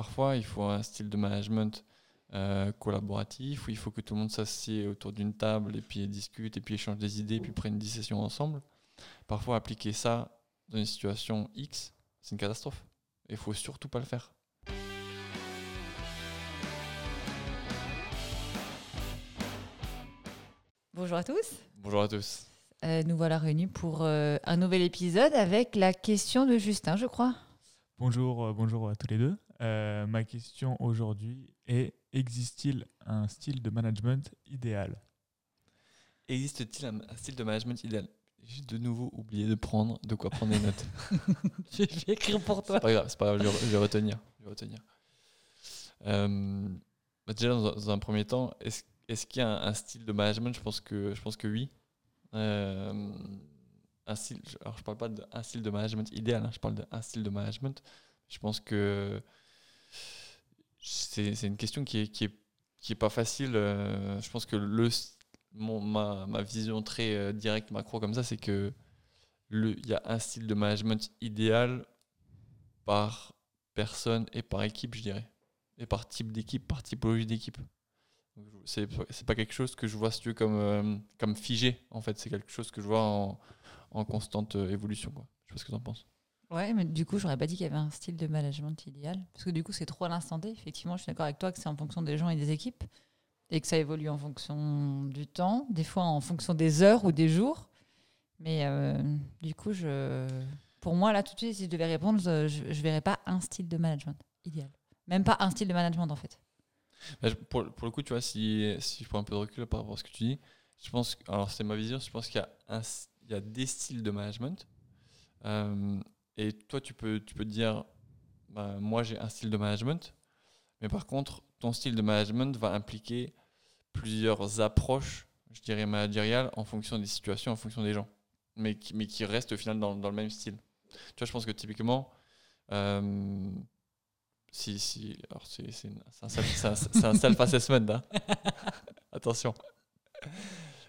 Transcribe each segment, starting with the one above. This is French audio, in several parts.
parfois, il faut un style de management euh, collaboratif où il faut que tout le monde s'assied autour d'une table et puis discute et puis échange des idées et puis prenne une décision ensemble. Parfois, appliquer ça dans une situation X, c'est une catastrophe. Il faut surtout pas le faire. Bonjour à tous. Bonjour à tous. Euh, nous voilà réunis pour euh, un nouvel épisode avec la question de Justin, je crois. Bonjour, euh, bonjour à tous les deux. Ma question aujourd'hui est existe-t-il un style de management idéal Existe-t-il un, style de management idéal J'ai de nouveau oublié de prendre de quoi prendre des notes. je vais écrire pour toi. C'est pas grave, c'est pas grave, je vais, retenir. Je vais retenir. Bah, déjà, dans, un premier temps, est-ce est qu'il y a un, style de management? Je pense que, je pense que oui. Euh, un style, alors je parle pas d'un style de management idéal, hein, je parle d'un style de management. Je pense que c'est une question qui est, qui est, qui est pas facile. Euh, je pense que le, mon, ma, ma vision très euh, directe, macro comme ça, c'est que il y a un style de management idéal par personne et par équipe, je dirais. Et par type d'équipe, par typologie d'équipe. C'est pas quelque chose que je vois si tu veux, comme, euh, comme figé, en fait. C'est quelque chose que je vois en, en constante évolution. Quoi. Je sais pas ce que tu en penses. Ouais, mais du coup, j'aurais pas dit qu'il y avait un style de management idéal. Parce que du coup, c'est trop à l'instant T. Effectivement, je suis d'accord avec toi que c'est en fonction des gens et des équipes. Et que ça évolue en fonction du temps, des fois en fonction des heures ou des jours. Mais euh, du coup, je, pour moi, là, tout de suite, si je devais répondre, je ne verrais pas un style de management idéal. Même pas un style de management, en fait. Bah, pour, pour, le coup, tu vois, si, si je prends un peu de recul par rapport à ce que tu dis, je pense, alors c'est ma vision, je pense qu'il y, a y a des styles de management. Euh, et toi, tu peux, tu peux te dire, bah, moi j'ai un style de management, mais par contre, ton style de management va impliquer plusieurs approches, je dirais managériales, en fonction des situations, en fonction des gens, mais qui, mais qui restent au final dans, le même style. Tu vois, je pense que typiquement, euh, si, si, alors c'est un, un self-assessment. Hein. attention.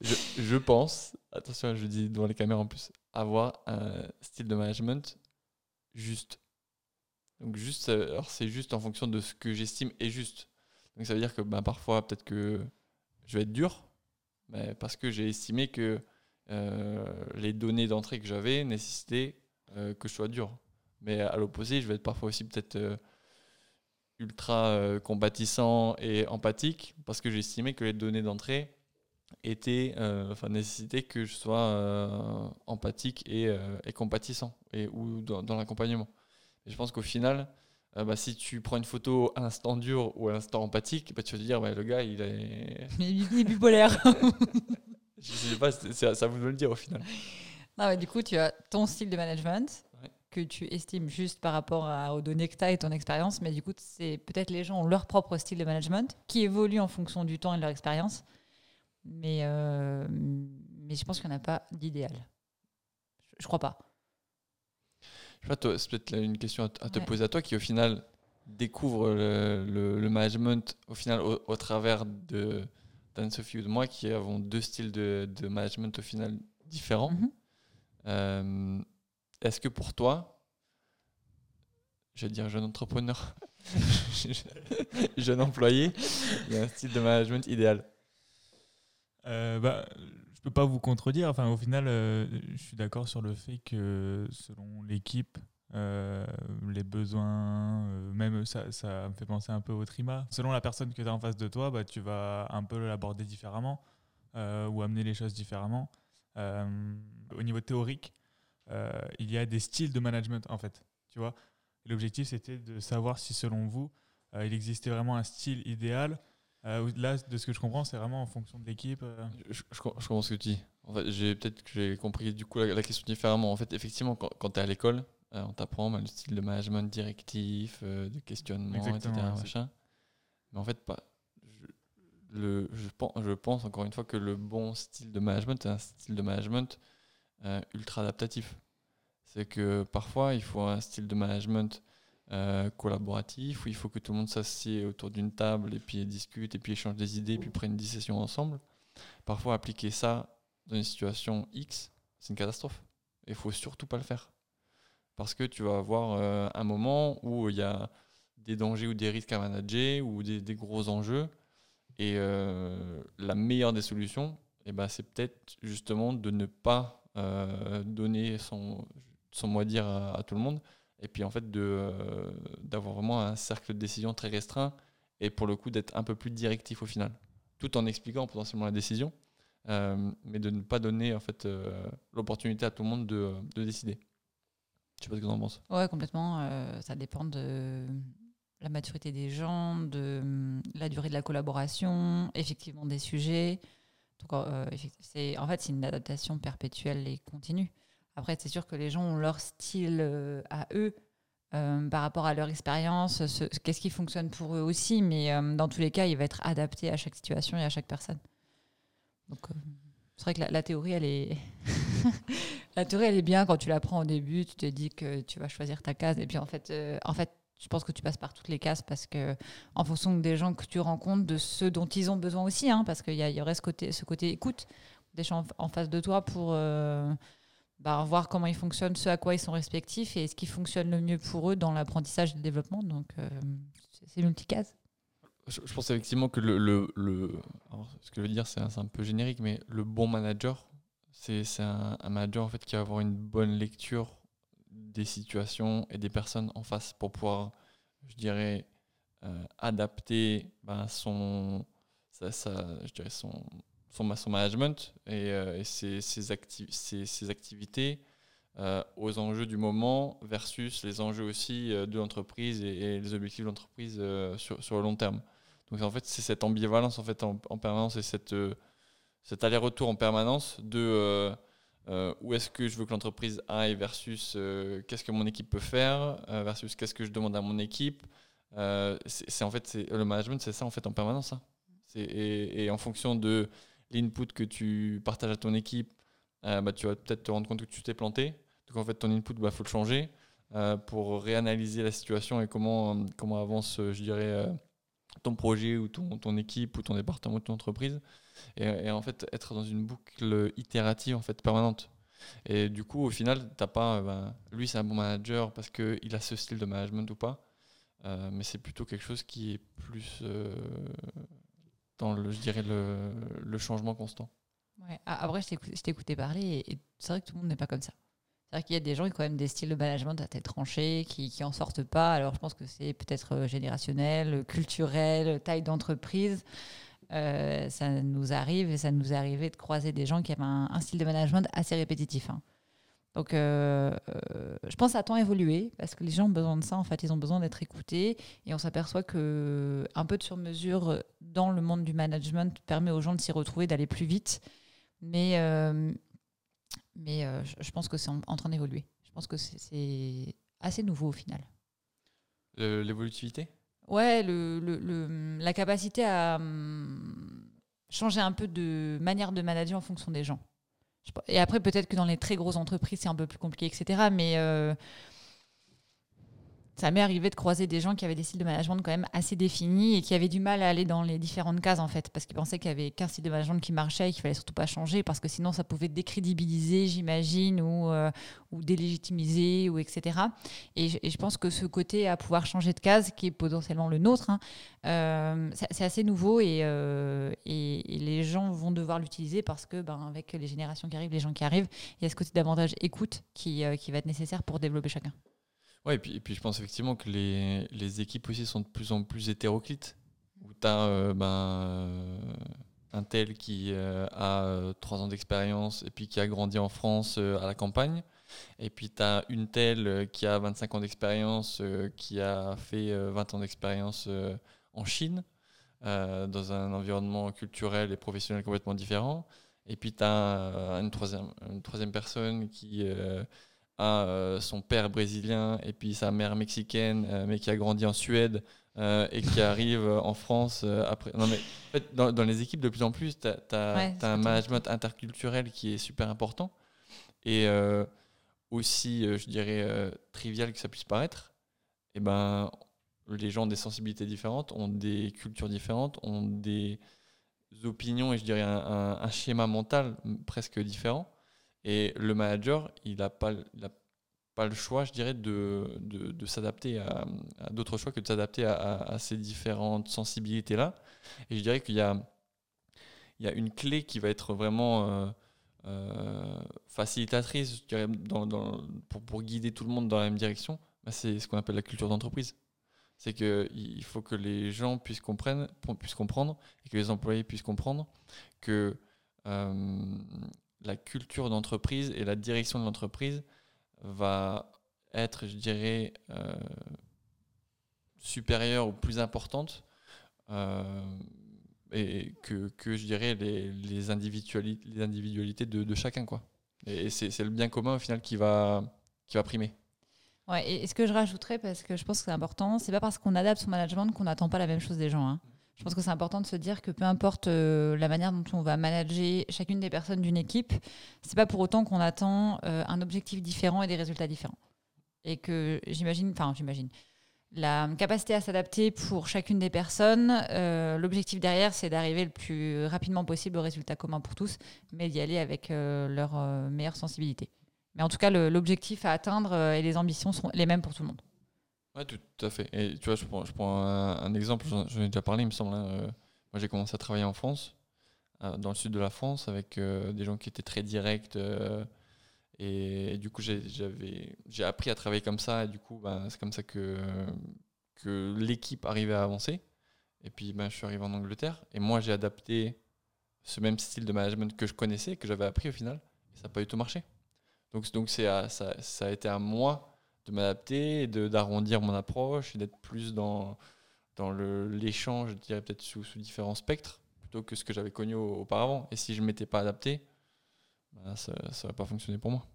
Je, je, pense, attention, je dis devant les caméras en plus, avoir un style de management juste. Donc juste, alors c'est juste en fonction de ce que j'estime est juste. Donc ça veut dire que ben, parfois peut-être que je vais être dur, mais parce que j'ai estimé que euh, les données d'entrée que j'avais nécessitaient euh, que je sois dur. Mais à l'opposé, je vais être parfois aussi peut-être euh, ultra euh, compatissant et empathique parce que j'estimais que les données d'entrée étaient, euh, enfin, nécessitaient que je sois euh, empathique et, et, compatissant et, ou dans, l'accompagnement. Et je pense qu'au final, bah, si tu prends une photo à l'instant dur ou à l'instant empathique, bah, tu vas te dire, bah, le gars, il est. Il est bipolaire. je sais pas, c'est à vous le dire au final. Non, du coup, tu as ton style de management, que tu estimes juste par rapport à, aux données que tu as et ton expérience, mais du coup, c'est peut-être les gens ont leur propre style de management qui évolue en fonction du temps et de leur expérience. Mais, euh, mais je pense qu'il n'y en a pas d'idéal. Je, je, crois pas. Je sais c'est peut-être une question à, te poser à toi qui, au final, découvre le, le, management au final au, travers de d'Anne-Sophie ou de moi qui avons deux styles de, de management au final différents. Mm-hmm. Euh, est-ce que pour toi, je vais dire jeune entrepreneur, jeune employé, il y a un style de management idéal? Euh, bah, Je peux pas vous contredire. Enfin, au final, euh, je suis d'accord sur le fait que selon l'équipe, euh, les besoins, euh, même ça, ça me fait penser un peu au trima. Selon la personne que tu as en face de toi, bah, tu vas un peu l'aborder différemment ou amener les choses différemment. au niveau théorique, il y a des styles de management en fait. Tu vois L'objectif c'était de savoir si selon vous il existait vraiment un style idéal. Euh, là, de ce que je comprends, c'est vraiment en fonction de l'équipe. Je, je, comprends ce que tu dis. En fait, j'ai peut-être que j'ai compris du coup la, question différemment. En fait, effectivement, quand, tu es à l'école, on t'apprend bah, le style de management directif, de questionnement, etc. Mais en fait, pas. Je, le, je, pense, je pense encore une fois que le bon style de management, c'est un style de management euh, ultra adaptatif. C'est que parfois, il faut un style de management euh, collaboratif où il faut que tout le monde s'assied autour d'une table et puis discute et puis échange des idées et puis prenne une décision ensemble. Parfois, appliquer ça dans une situation X, c'est une catastrophe. Il faut surtout pas le faire. Parce que tu vas avoir euh, un moment où il y a des dangers ou des risques à manager ou des, gros enjeux. Et euh, la meilleure des solutions, eh ben, c'est peut-être justement de ne pas donner son, son mot à dire à tout le monde. Et puis en fait, euh, d'avoir vraiment un cercle de décision très restreint et pour le coup d'être un peu plus directif au final, tout en expliquant potentiellement la décision, euh, mais de ne pas donner en fait euh, l'opportunité à tout le monde de, de décider. Je sais pas ce que tu en penses. Ouais, complètement. ça dépend de la maturité des gens, de hum, la durée de la collaboration, effectivement des sujets. En fait, c'est une adaptation perpétuelle et continue. Après, c'est sûr que les gens ont leur style euh, à eux euh, par rapport à leur expérience, ce- qu'est-ce qui fonctionne pour eux aussi, mais euh, dans tous les cas, il va être adapté à chaque situation et à chaque personne. Donc, c'est vrai que la, théorie, elle est. la théorie, elle est bien quand tu la prends au début, tu te dis que tu vas choisir ta case, et puis en fait, en fait, je pense que tu passes par toutes les cases parce que, en fonction des gens que tu rencontres, de ceux dont ils ont besoin aussi, hein, parce qu'il y, y aurait ce côté, ce côté écoute des gens en, face de toi pour bah, voir comment ils fonctionnent, ce à quoi ils sont respectifs et ce qui fonctionne le mieux pour eux dans l'apprentissage et le développement. Donc, euh, c'est- multicase. Je, pense effectivement que le, le, ce que je veux dire, c'est un, un peu générique, mais le bon manager, c'est un, un manager en fait qui va avoir une bonne lecture des situations et des personnes en face pour pouvoir, je dirais, euh, adapter ben, son, sa- je dirais son, son, ma- son management et, euh, et ses, ses, acti- ses- ses activités euh, aux enjeux du moment versus les enjeux aussi euh, de l'entreprise et, les objectifs de l'entreprise sur, le long terme. Donc en fait, c'est cette ambivalence en, fait, en, en permanence et cette, cet aller-retour en permanence de où est-ce que je veux que l'entreprise aille versus qu'est-ce que mon équipe peut faire versus qu'est-ce que je demande à mon équipe. C'est en fait le management, c'est ça en fait en permanence. hein. Et en fonction de l'input que tu partages à ton équipe, euh, bah, tu vas peut-être te rendre compte que tu t'es planté. Donc en fait, ton input, il bah, faut le changer euh, pour réanalyser la situation et comment, comment avance, je dirais, euh, ton projet ou ton, ton équipe ou ton département ou ton entreprise. Et, en fait, être dans une boucle itérative en fait, permanente. Et du coup, au final, t'as pas, ben, lui, c'est un bon manager parce qu'il a ce style de management ou pas. Mais c'est plutôt quelque chose qui est plus dans le, je dirais, le, le changement constant. Ouais. Ah, Après, je t'écou- je t'écoutais parler et, c'est vrai que tout le monde n'est pas comme ça. C'est vrai qu'il y a des gens qui ont quand même des styles de management à tête tranchée, qui, qui en sortent pas. Alors, je pense que c'est peut-être euh, générationnel, culturel, taille d'entreprise. Euh, ça nous arrive et ça nous arrivé de croiser des gens qui avaient un, un style de management assez répétitif. hein. Donc, euh, euh, je pense a tant évolué parce que les gens ont besoin de ça. En fait, ils ont besoin d'être écoutés et on s'aperçoit que un peu de sur-mesure dans le monde du management permet aux gens de s'y retrouver, d'aller plus vite. Mais, euh, mais je- pense que c'est en, en train d'évoluer. Je pense que c'est- assez nouveau au final. L'évolutivité? Ouais, le, le- le- la capacité à hum, changer un peu de manière de manager en fonction des gens. Et après, peut-être que dans les très grosses entreprises, c'est un peu plus compliqué, etc. Mais euh, ça m'est arrivé de croiser des gens qui avaient des styles de management quand même assez définis et qui avaient du mal à aller dans les différentes cases, en fait, parce qu'ils pensaient qu'il y avait qu'un style de management qui marchait et qu'il fallait surtout pas changer, parce que sinon, ça pouvait décrédibiliser, j'imagine, ou, euh, ou délégitimiser, ou etc. Et je, pense que ce côté à pouvoir changer de case, qui est potentiellement le nôtre, hein, euh, c'est assez nouveau et, euh, et, et les gens vont devoir l'utiliser parce que, ben, avec les générations qui arrivent, les gens qui arrivent, il y a ce côté davantage écoute qui, qui va être nécessaire pour développer chacun. Ouais, et puis, puis je pense effectivement que les, les équipes aussi sont de plus en plus hétéroclites. Où tu as ben, euh, un tel qui euh, a euh, trois ans d'expérience et puis qui a grandi en France euh, à la campagne. Et puis tu as une telle euh, qui a 25 ans d'expérience, euh, qui a fait euh, 20 ans d'expérience euh, en Chine, euh, dans un environnement culturel et professionnel complètement différent. Et puis tu as une troisième, une troisième personne qui a euh, son père brésilien et puis sa mère mexicaine, euh, mais qui a grandi en Suède euh, et qui arrive en France après. Non, mais en fait, dans, dans les équipes, de plus en plus, tu as, Ouais, un management interculturel qui est super important. Et euh, aussi, je dirais, euh, trivial que ça puisse paraître, et ben, les gens ont des sensibilités différentes, ont des cultures différentes, ont des opinions et je dirais un, un- un schéma mental presque différent. Et le manager, il n'a pas, pas le choix, je dirais, de, de, s'adapter à, d'autres choix que de s'adapter à, ces différentes sensibilités-là. Et je dirais qu'il y a, il y a une clé qui va être vraiment euh, euh, facilitatrice, je dirais, pour, pour guider tout le monde dans la même direction. Bah, c'est ce qu'on appelle la culture d'entreprise. C'est qu'il faut que les gens puissent comprendre, puissent comprendre et que les employés puissent comprendre que euh, la culture d'entreprise et la direction de l'entreprise va être, je dirais, euh, supérieure ou plus importante euh, et que, que, je dirais, les, individualités, de, chacun. Quoi. Et c'est le bien commun, au final, qui va, qui va primer. Ouais, et, et ce que je rajouterais, parce que je pense que c'est important, c'est pas parce qu'on adapte son management qu'on n'attend pas la même chose des gens. hein. Je pense que c'est important de se dire que peu importe euh, la manière dont on va manager chacune des personnes d'une équipe, c'est pas pour autant qu'on attend euh, un objectif différent et des résultats différents. Et que j'imagine, enfin j'imagine, la capacité à s'adapter pour chacune des personnes, euh, l'objectif derrière, c'est d'arriver le plus rapidement possible au résultat commun pour tous, mais d'y aller avec leur meilleure sensibilité. Mais en tout cas, l'objectif à atteindre et les ambitions sont les mêmes pour tout le monde. Ouais, tout, à fait. Et tu vois, je prends, je prends un, un exemple, j'en ai déjà parlé, il me semble. hein, euh, moi, j'ai commencé à travailler en France, euh, dans le sud de la France, avec euh, des gens qui étaient très directs. et, du coup, j'ai- appris à travailler comme ça. Et du coup, ben, c'est comme ça que, que l'équipe arrivait à avancer. Et puis, ben, je suis arrivé en Angleterre. Et moi, j'ai adapté ce même style de management que je connaissais, que j'avais appris au final. Et ça n'a pas du tout marché. Donc, donc à- ça, ça a été à moi de m'adapter, d'arrondir mon approche et d'être plus dans, dans l'échange, je dirais peut-être sous, sous différents spectres, plutôt que ce que j'avais connu au- auparavant. Et si je ne m'étais pas adapté, bah, ça n'aurait pas fonctionné pour moi.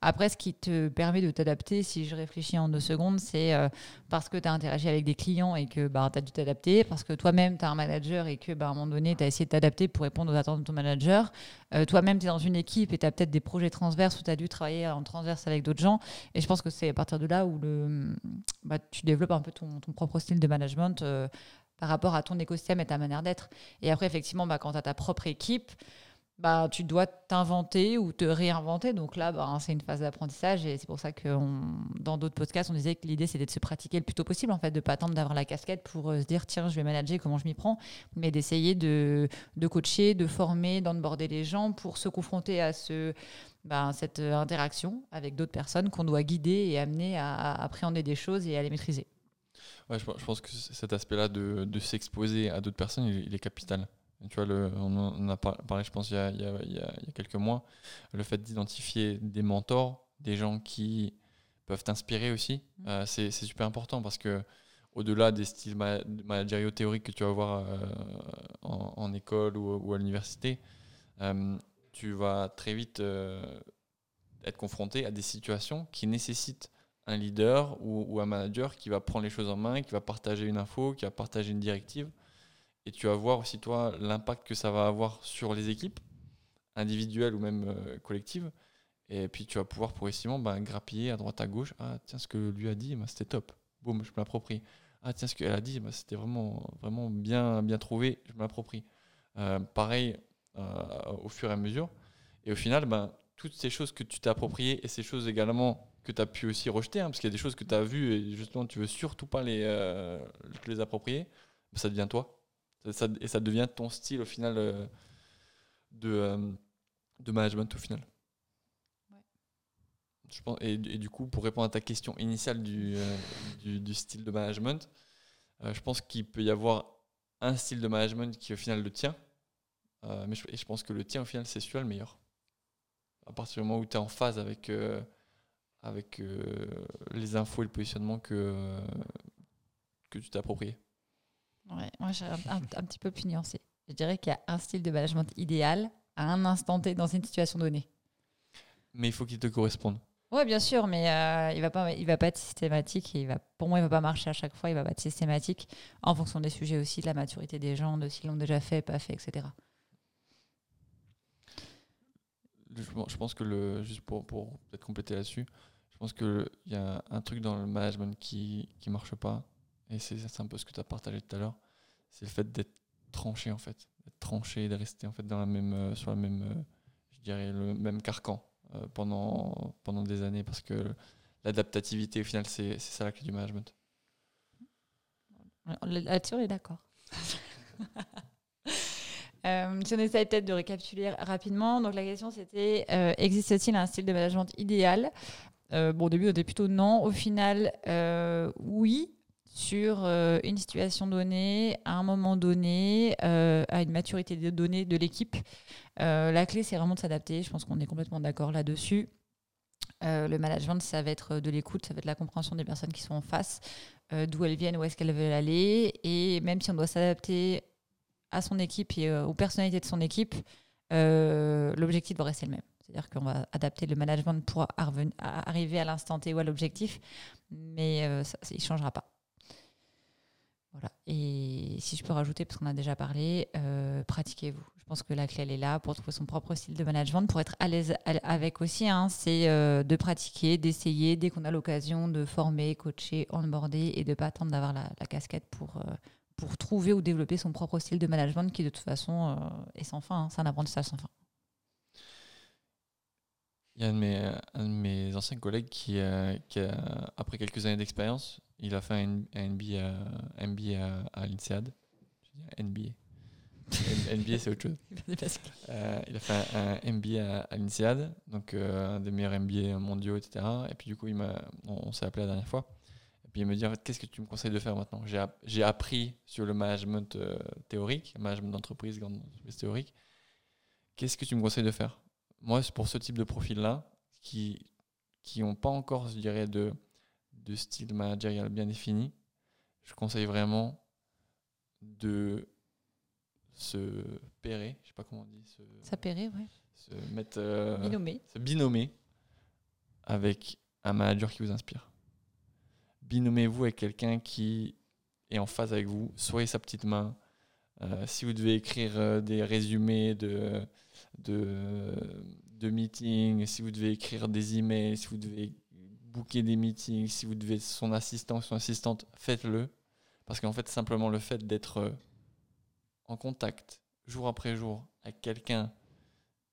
Après, ce qui te permet de t'adapter, si je réfléchis en deux secondes, c'est euh, parce que tu as interagi avec des clients et que bah, tu as dû t'adapter, parce que toi-même, tu as un manager et que bah, à un moment donné, tu as essayé de t'adapter pour répondre aux attentes de ton manager. Euh, toi-même, tu es dans une équipe et tu as peut-être des projets transverses où tu as dû travailler en transverse avec d'autres gens. Et je pense que c'est à partir de là où le, bah, tu développes un peu ton, propre style de management. euh, par rapport à ton écosystème et ta manière d'être. Et après, effectivement, bah, quand tu as ta propre équipe, bah, tu dois t'inventer ou te réinventer. Donc là, bah, c'est une phase d'apprentissage et c'est pour ça que dans d'autres podcasts, on disait que l'idée c'était de se pratiquer le plus tôt possible, en fait, de pas attendre d'avoir la casquette pour euh, se dire tiens, je vais manager, comment je m'y prends, mais d'essayer de, de coacher, de former, d'onboarder les gens pour se confronter à ce, bah, cette euh, interaction avec d'autres personnes qu'on doit guider et amener à, appréhender des choses et à les maîtriser. Ouais, je, pense- que cet aspect-là de, de s'exposer à d'autres personnes, il est capital. Tu vois, le, on en a par- parlé, je pense, il y a, il y a- il y a- quelques mois, le fait d'identifier des mentors, des gens qui peuvent t'inspirer aussi, Mhm. euh, c'est super important parce que au-delà des styles ma- managériaux théoriques que tu vas voir euh, en, en école ou, ou à l'université, euh, tu vas très vite être confronté à des situations qui nécessitent un leader ou, ou un manager qui va prendre les choses en main, qui va partager une info, qui va partager une directive. Et tu vas voir aussi, toi, l'impact que ça va avoir sur les équipes, individuelles ou même euh, collectives. Et puis tu vas pouvoir progressivement ben, grappiller à droite à gauche. Ah, tiens, ce que lui a dit, ben, c'était top. Boum, je me l'approprie. Ah, tiens, ce qu'elle a dit, ben, c'était vraiment, vraiment bien, bien trouvé. Je me l'approprie. Euh, pareil, euh, au fur et à mesure. Et au final, toutes ces choses que tu t'es appropriées et ces choses également que tu as pu aussi rejeter, hein, parce qu'il y a des choses que tu as vues et justement tu veux surtout pas les, les approprier, ça devient toi. Ça- et ça devient ton style au final euh, de, euh, de management au final. Ouais. Je pense, et, et du coup, pour répondre à ta question initiale du, euh, du, du style de management, je pense qu'il peut y avoir un style de management qui au final le tien, mais je, et je pense que le tien au final c'est celui-là le meilleur. À partir du moment où tu es en phase avec, avec les infos et le positionnement que, que tu t'es approprié. Ouais, moi, j'ai un, un- un petit peu plus nuancé. Je dirais qu'il y a un style de management idéal à un instant T dans une situation donnée. Mais il faut qu'il te corresponde. Oui, bien sûr, mais euh, il va pas, il va pas être systématique. Et il va, pour moi, il va pas marcher à chaque fois. Il va pas être systématique en fonction des sujets aussi, de la maturité des gens, de s'ils l'ont déjà fait, pas fait, etc. Je, je pense que le, juste pour, pour peut-être compléter là-dessus, je pense qu'il y a un truc dans le management qui ne marche pas, et c'est un peu ce que tu as partagé tout à l'heure, c'est le fait d'être tranché en fait, d'être tranché, de rester en fait dans la même, euh, sur la même, euh, je dirais le même carcan. euh, pendant, pendant des années parce que l'adaptativité, au final, c'est ça la clé du management. Là-dessus, on est d'accord. Si on essaie peut-être de récapituler rapidement, donc la question c'était existe-t-il un style de management idéal? Bon, au début, on était plutôt non. Au final, oui, sur euh, une situation donnée, à un moment donné, euh, à une maturité des données de l'équipe. Euh, la clé, c'est vraiment de s'adapter. Je pense qu'on est complètement d'accord là-dessus. Le management, ça va être de l'écoute, ça va être la compréhension des personnes qui sont en face, d'où elles viennent, où est-ce qu'elles veulent aller. Et même si on doit s'adapter à son équipe et aux personnalités de son équipe, l'objectif doit rester le même. C'est-à-dire qu'on va adapter le management pour arriver à l'instant T ou à l'objectif, mais il ne changera pas. Voilà. Et si je peux rajouter, parce qu'on a déjà parlé, euh, pratiquez-vous. Je pense que la clé, elle est là pour trouver son propre style de management, pour être à l'aise avec aussi. hein. c'est euh, de pratiquer, d'essayer dès qu'on a l'occasion de former, coacher, onboarder et de ne pas attendre d'avoir la, casquette pour, euh, pour trouver ou développer son propre style de management qui, de toute façon, est sans fin. hein. C'est un apprentissage sans fin. Il y a un de mes, anciens collègues qui, qui a- après quelques années d'expérience, il a fait un, un MBA, à- MBA à, à l'INSEAD. NBA. NBA, c'est autre chose. Euh, il a fait un, un MBA à, à l'INSEAD, donc euh, un des meilleurs MBA mondiaux, etc. Et puis du coup, il on, on s'est appelé la dernière fois. Et puis il me dit, en fait, qu'est-ce que tu me conseilles de faire maintenant? J'ai app- j'ai appris sur le management euh, théorique, management d'entreprise, grande entreprise théorique. Qu'est-ce que tu me conseilles de faire? Moi, c'est pour ce type de profil-là, qui qui n'ont pas encore, je dirais, de, de style managérial bien défini, je conseille vraiment de se pairer, je sais pas comment on dit, se, ouais. se mettre, euh, se binomer avec un manager qui vous inspire. Binomez-vous avec quelqu'un qui est en phase avec vous. Soyez sa petite main. Euh, si vous devez écrire euh, des résumés de, de, de meetings, si vous devez écrire des emails, si vous devez booker des meetings, si vous devez être son assistant ou son assistante, faites-le. Parce qu'en fait, simplement le fait d'être euh, en contact jour après jour avec quelqu'un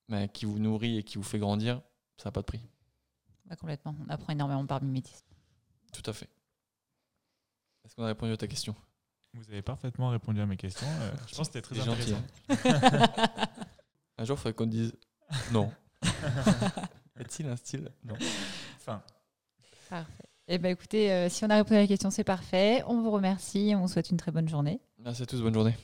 mais qui vous nourrit et qui vous fait grandir, ça n'a pas de prix. Ouais, complètement. On apprend énormément par mimétisme. Tout à fait. Est-ce qu'on a répondu à ta question? Vous avez parfaitement répondu à mes questions. euh, je pense que c'était très gentil, intéressant. Un jour, il faudrait qu'on dise non. Est-il un style? Non. Enfin, Parfait. Eh ben, écoutez, euh, si on a répondu à la question, c'est parfait. On vous remercie. On vous souhaite une très bonne journée. Merci à tous, bonne journée.